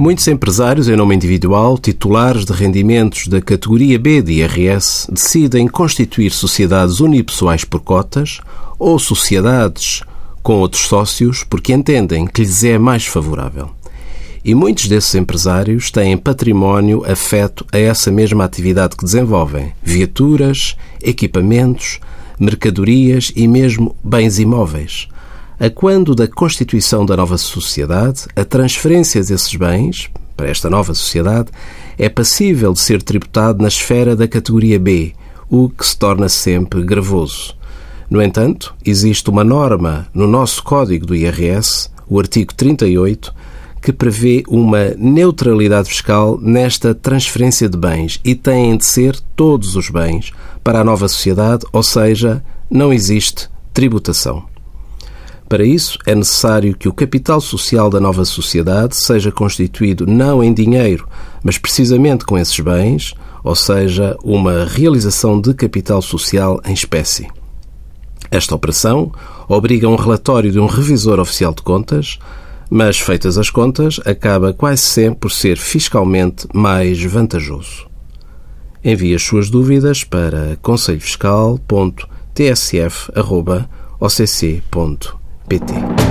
Muitos empresários em nome individual, titulares de rendimentos da categoria B de IRS, decidem constituir sociedades unipessoais por cotas ou sociedades com outros sócios porque entendem que lhes é mais favorável. E muitos desses empresários têm património afeto a essa mesma atividade que desenvolvem: viaturas, equipamentos, mercadorias e mesmo bens imóveis. A quando da constituição da nova sociedade, a transferência desses bens para esta nova sociedade é passível de ser tributado na esfera da categoria B, o que se torna sempre gravoso. No entanto, existe uma norma no nosso Código do IRS, o artigo 38, que prevê uma neutralidade fiscal nesta transferência de bens e têm de ser todos os bens para a nova sociedade, ou seja, não existe tributação. Para isso, é necessário que o capital social da nova sociedade seja constituído não em dinheiro, mas precisamente com esses bens, ou seja, uma realização de capital social em espécie. Esta operação obriga um relatório de um revisor oficial de contas, mas, feitas as contas, acaba quase sempre por ser fiscalmente mais vantajoso. Envie as suas dúvidas para bitte.